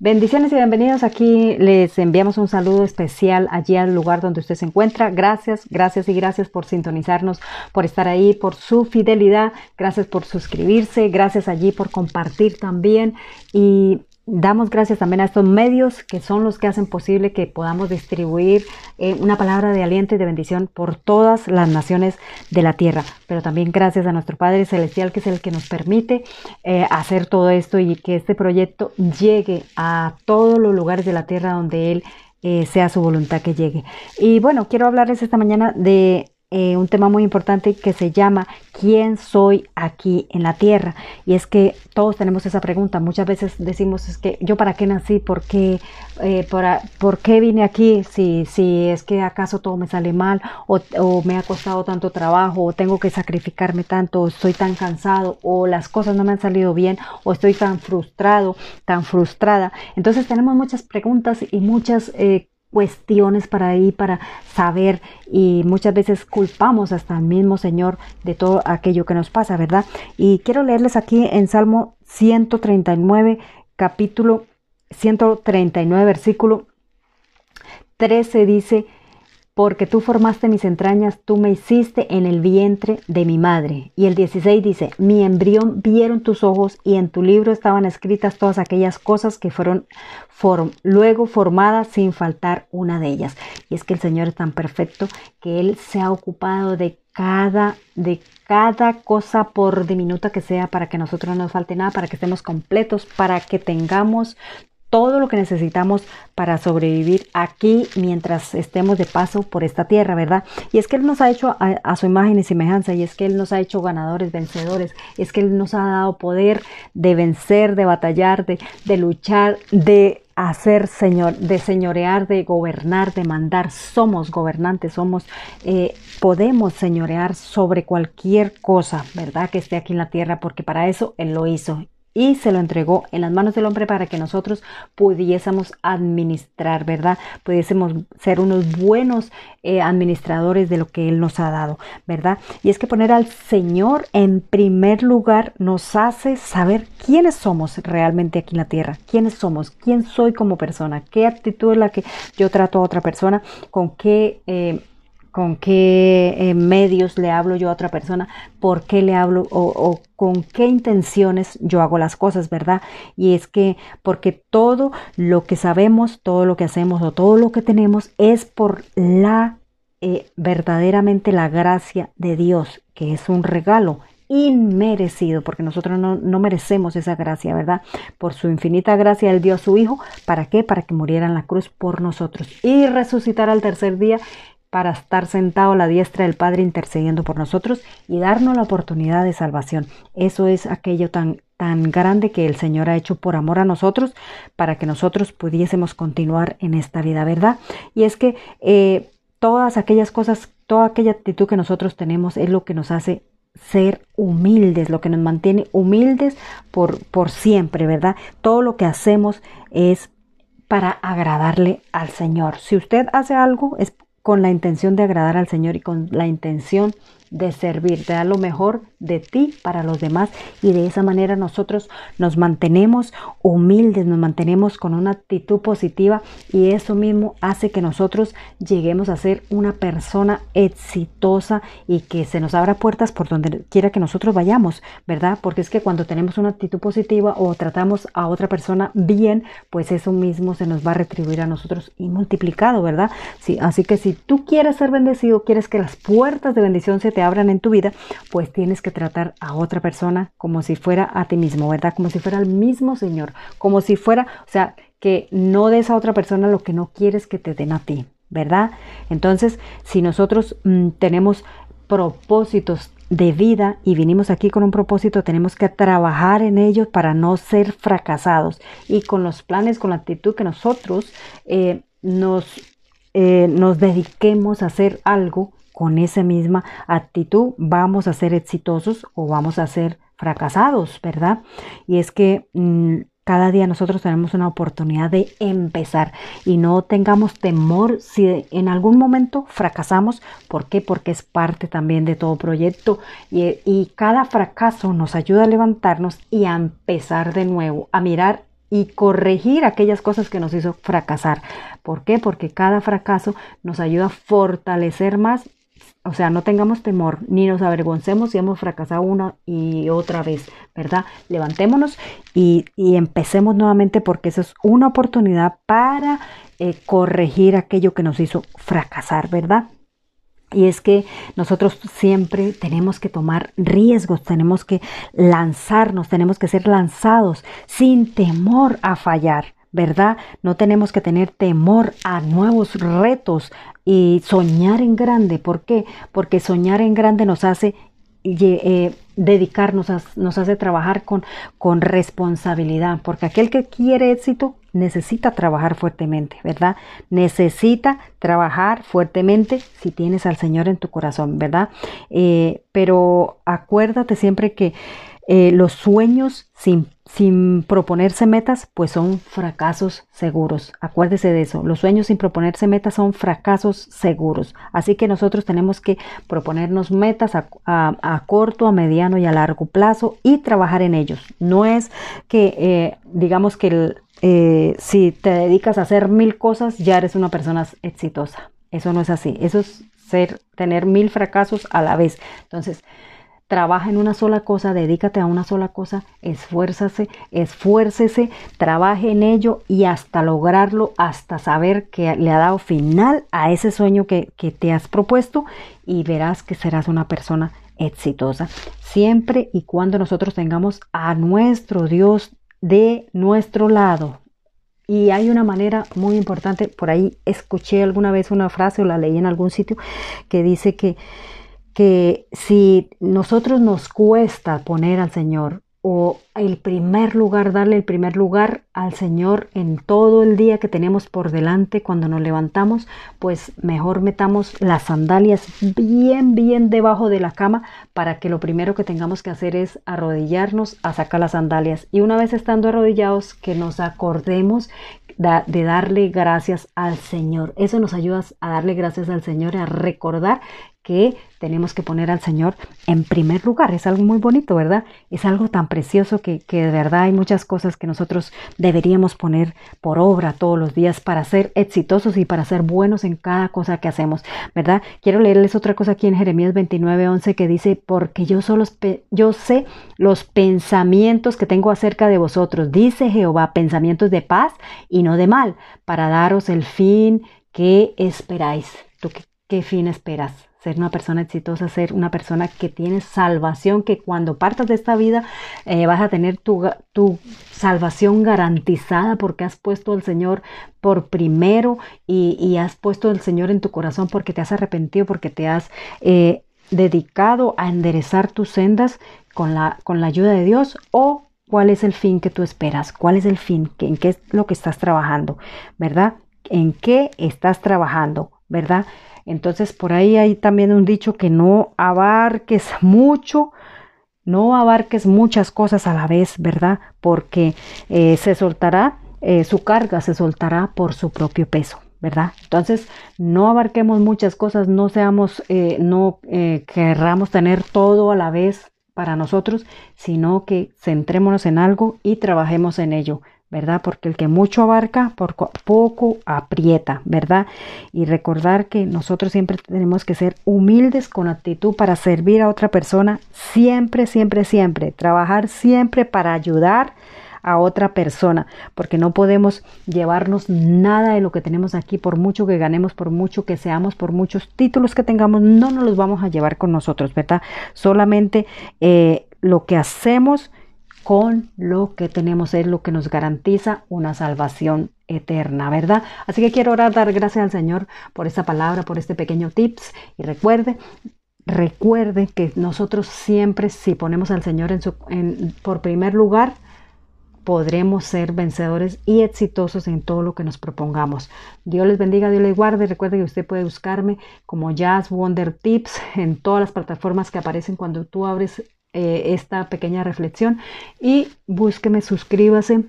Bendiciones y bienvenidos. Aquí les enviamos un saludo especial allí al lugar donde usted se encuentra. Gracias, gracias y gracias por sintonizarnos, por estar ahí, por su fidelidad. Gracias por suscribirse. Gracias allí por compartir también. Y Damos gracias también a estos medios que son los que hacen posible que podamos distribuir eh, una palabra de aliento y de bendición por todas las naciones de la tierra. Pero también gracias a nuestro Padre Celestial que es el que nos permite eh, hacer todo esto y que este proyecto llegue a todos los lugares de la tierra donde Él eh, sea su voluntad que llegue. Y bueno, quiero hablarles esta mañana de eh, un tema muy importante que se llama ¿quién soy aquí en la tierra? Y es que todos tenemos esa pregunta. Muchas veces decimos es que yo para qué nací, por qué, eh, por, qué vine aquí, si, si es que acaso todo me sale mal o, o, me ha costado tanto trabajo o tengo que sacrificarme tanto o estoy tan cansado o las cosas no me han salido bien o estoy tan frustrado, tan frustrada. Entonces tenemos muchas preguntas y muchas... Eh, cuestiones para ahí, para saber y muchas veces culpamos hasta el mismo Señor de todo aquello que nos pasa, ¿verdad? Y quiero leerles aquí en Salmo 139, capítulo 139, versículo 13 dice, porque tú formaste mis entrañas, tú me hiciste en el vientre de mi madre. Y el 16 dice, mi embrión vieron tus ojos y en tu libro estaban escritas todas aquellas cosas que fueron luego formadas sin faltar una de ellas. Y es que el Señor es tan perfecto que Él se ha ocupado de cada, de cada cosa por diminuta que sea para que nosotros no nos falte nada, para que estemos completos, para que tengamos todo lo que necesitamos para sobrevivir aquí mientras estemos de paso por esta tierra, ¿verdad? Y es que Él nos ha hecho a, su imagen y semejanza, y es que Él nos ha hecho ganadores, vencedores, es que Él nos ha dado poder de vencer, de batallar, de, de luchar, de hacer señor, de señorear, de gobernar, de mandar. Somos gobernantes, somos, eh, podemos señorear sobre cualquier cosa, ¿verdad? Que esté aquí en la tierra, porque para eso Él lo hizo y se lo entregó en las manos del hombre para que nosotros pudiésemos administrar, ¿verdad? Pudiésemos ser unos buenos eh, administradores de lo que Él nos ha dado, ¿verdad? Y es que poner al Señor en primer lugar nos hace saber quiénes somos realmente aquí en la tierra, quiénes somos, quién soy como persona, qué actitud es la que yo trato a otra persona, con qué... Eh, con qué eh, medios le hablo yo a otra persona, por qué le hablo o, con qué intenciones yo hago las cosas, ¿verdad? Y es que porque todo lo que sabemos, todo lo que hacemos o todo lo que tenemos es por la eh, verdaderamente la gracia de Dios, que es un regalo inmerecido, porque nosotros no, no, merecemos esa gracia, ¿verdad? Por su infinita gracia, Él dio a su Hijo, ¿para qué? Para que muriera en la cruz por nosotros y resucitar al tercer día para estar sentado a la diestra del Padre intercediendo por nosotros y darnos la oportunidad de salvación. Eso es aquello tan, tan grande que el Señor ha hecho por amor a nosotros para que nosotros pudiésemos continuar en esta vida, ¿verdad? Y es que eh, todas aquellas cosas, toda aquella actitud que nosotros tenemos es lo que nos hace ser humildes, lo que nos mantiene humildes por, por siempre, ¿verdad? Todo lo que hacemos es para agradarle al Señor. Si usted hace algo es con la intención de agradar al Señor y con la intención de servir, de dar lo mejor de ti para los demás y de esa manera nosotros nos mantenemos humildes, nos mantenemos con una actitud positiva y eso mismo hace que nosotros lleguemos a ser una persona exitosa y que se nos abra puertas por donde quiera que nosotros vayamos, ¿verdad? Porque es que cuando tenemos una actitud positiva o tratamos a otra persona bien, pues eso mismo se nos va a retribuir a nosotros y multiplicado, ¿verdad? Sí, así que si tú quieres ser bendecido, quieres que las puertas de bendición se te abran en tu vida, pues tienes que tratar a otra persona como si fuera a ti mismo, ¿verdad? Como si fuera el mismo Señor, como si fuera, o sea, que no des a otra persona lo que no quieres que te den a ti, ¿verdad? Entonces, si nosotros mm, tenemos propósitos de vida y vinimos aquí con un propósito, tenemos que trabajar en ellos para no ser fracasados y con los planes, con la actitud que nosotros eh, nos, eh, nos dediquemos a hacer algo con esa misma actitud vamos a ser exitosos o vamos a ser fracasados, ¿verdad? Y es que mm, cada día nosotros tenemos una oportunidad de empezar y no tengamos temor si en algún momento fracasamos. ¿Por qué? Porque es parte también de todo proyecto y, y cada fracaso nos ayuda a levantarnos y a empezar de nuevo, a mirar y corregir aquellas cosas que nos hizo fracasar. ¿Por qué? Porque cada fracaso nos ayuda a fortalecer más o sea, no tengamos temor ni nos avergoncemos si hemos fracasado una y otra vez, ¿verdad? Levantémonos y, empecemos nuevamente porque eso es una oportunidad para eh, corregir aquello que nos hizo fracasar, ¿verdad? Y es que nosotros siempre tenemos que tomar riesgos, tenemos que lanzarnos, tenemos que ser lanzados sin temor a fallar. ¿verdad? No tenemos que tener temor a nuevos retos y soñar en grande. ¿Por qué? Porque soñar en grande nos hace eh, dedicarnos, nos hace trabajar con, con responsabilidad, porque aquel que quiere éxito necesita trabajar fuertemente, ¿verdad? Necesita trabajar fuertemente si tienes al Señor en tu corazón, ¿verdad? Eh, pero acuérdate siempre que eh, los sueños sin, sin proponerse metas, pues son fracasos seguros. Acuérdese de eso. Los sueños sin proponerse metas son fracasos seguros. Así que nosotros tenemos que proponernos metas a, corto, a mediano y a largo plazo y trabajar en ellos. No es que, eh, digamos que eh, si te dedicas a hacer mil cosas, ya eres una persona exitosa. Eso no es así. Eso es ser, tener mil fracasos a la vez. Entonces, trabaja en una sola cosa, dedícate a una sola cosa, esfuérzase, esfuércese, trabaje en ello y hasta lograrlo, hasta saber que le ha dado final a ese sueño que, que te has propuesto y verás que serás una persona exitosa. Siempre y cuando nosotros tengamos a nuestro Dios de nuestro lado, y hay una manera muy importante, por ahí escuché alguna vez una frase o la leí en algún sitio que dice que que si nosotros nos cuesta poner al Señor o el primer lugar, darle el primer lugar al Señor en todo el día que tenemos por delante cuando nos levantamos, pues mejor metamos las sandalias bien, bien debajo de la cama para que lo primero que tengamos que hacer es arrodillarnos a sacar las sandalias. Y una vez estando arrodillados, que nos acordemos de darle gracias al Señor. Eso nos ayuda a darle gracias al Señor, a recordar que tenemos que poner al Señor en primer lugar. Es algo muy bonito, ¿verdad? Es algo tan precioso que, de verdad hay muchas cosas que nosotros deberíamos poner por obra todos los días para ser exitosos y para ser buenos en cada cosa que hacemos, ¿verdad? Quiero leerles otra cosa aquí en Jeremías 29, 11 que dice, porque yo, solo, yo sé los pensamientos que tengo acerca de vosotros, dice Jehová, pensamientos de paz y no de mal, para daros el fin que esperáis. ¿Tú qué fin esperas? Ser una persona exitosa, ser una persona que tiene salvación, que cuando partas de esta vida eh, vas a tener tu, tu, salvación garantizada porque has puesto al Señor por primero y, has puesto al Señor en tu corazón porque te has arrepentido, porque te has eh, dedicado a enderezar tus sendas con la, con la ayuda de Dios o cuál es el fin que tú esperas, cuál es el fin, en qué es lo que estás trabajando, ¿verdad? ¿En qué estás trabajando, verdad? Entonces por ahí hay también un dicho que no abarques mucho, no abarques muchas cosas a la vez, ¿verdad? Porque eh, se soltará, eh, su carga se soltará por su propio peso. ¿verdad? Entonces, no abarquemos muchas cosas, no seamos, eh, no querramos tener todo a la vez para nosotros, sino que centrémonos en algo y trabajemos en ello. ¿Verdad? Porque el que mucho abarca, poco aprieta, ¿verdad? Y recordar que nosotros siempre tenemos que ser humildes con actitud para servir a otra persona, siempre, siempre, siempre, trabajar siempre para ayudar a otra persona, porque no podemos llevarnos nada de lo que tenemos aquí, por mucho que ganemos, por mucho que seamos, por muchos títulos que tengamos, no nos los vamos a llevar con nosotros, ¿verdad? Solamente eh, lo que hacemos con lo que tenemos es lo que nos garantiza una salvación eterna, ¿verdad? Así que quiero orar, dar gracias al Señor por esta palabra, por este pequeño tips y recuerde, recuerde que nosotros siempre si ponemos al Señor en su, en, por primer lugar, podremos ser vencedores y exitosos en todo lo que nos propongamos. Dios les bendiga, Dios les guarde. Recuerde que usted puede buscarme como Jazz Wonder Tips en todas las plataformas que aparecen cuando tú abres eh, esta pequeña reflexión y búsqueme, suscríbase,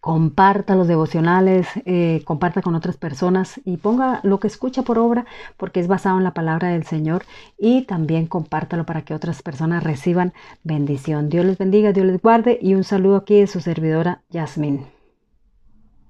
comparta los devocionales, eh, comparta con otras personas y ponga lo que escucha por obra porque es basado en la palabra del Señor y también compártalo para que otras personas reciban bendición. Dios les bendiga, Dios les guarde y un saludo aquí de su servidora Yasmin.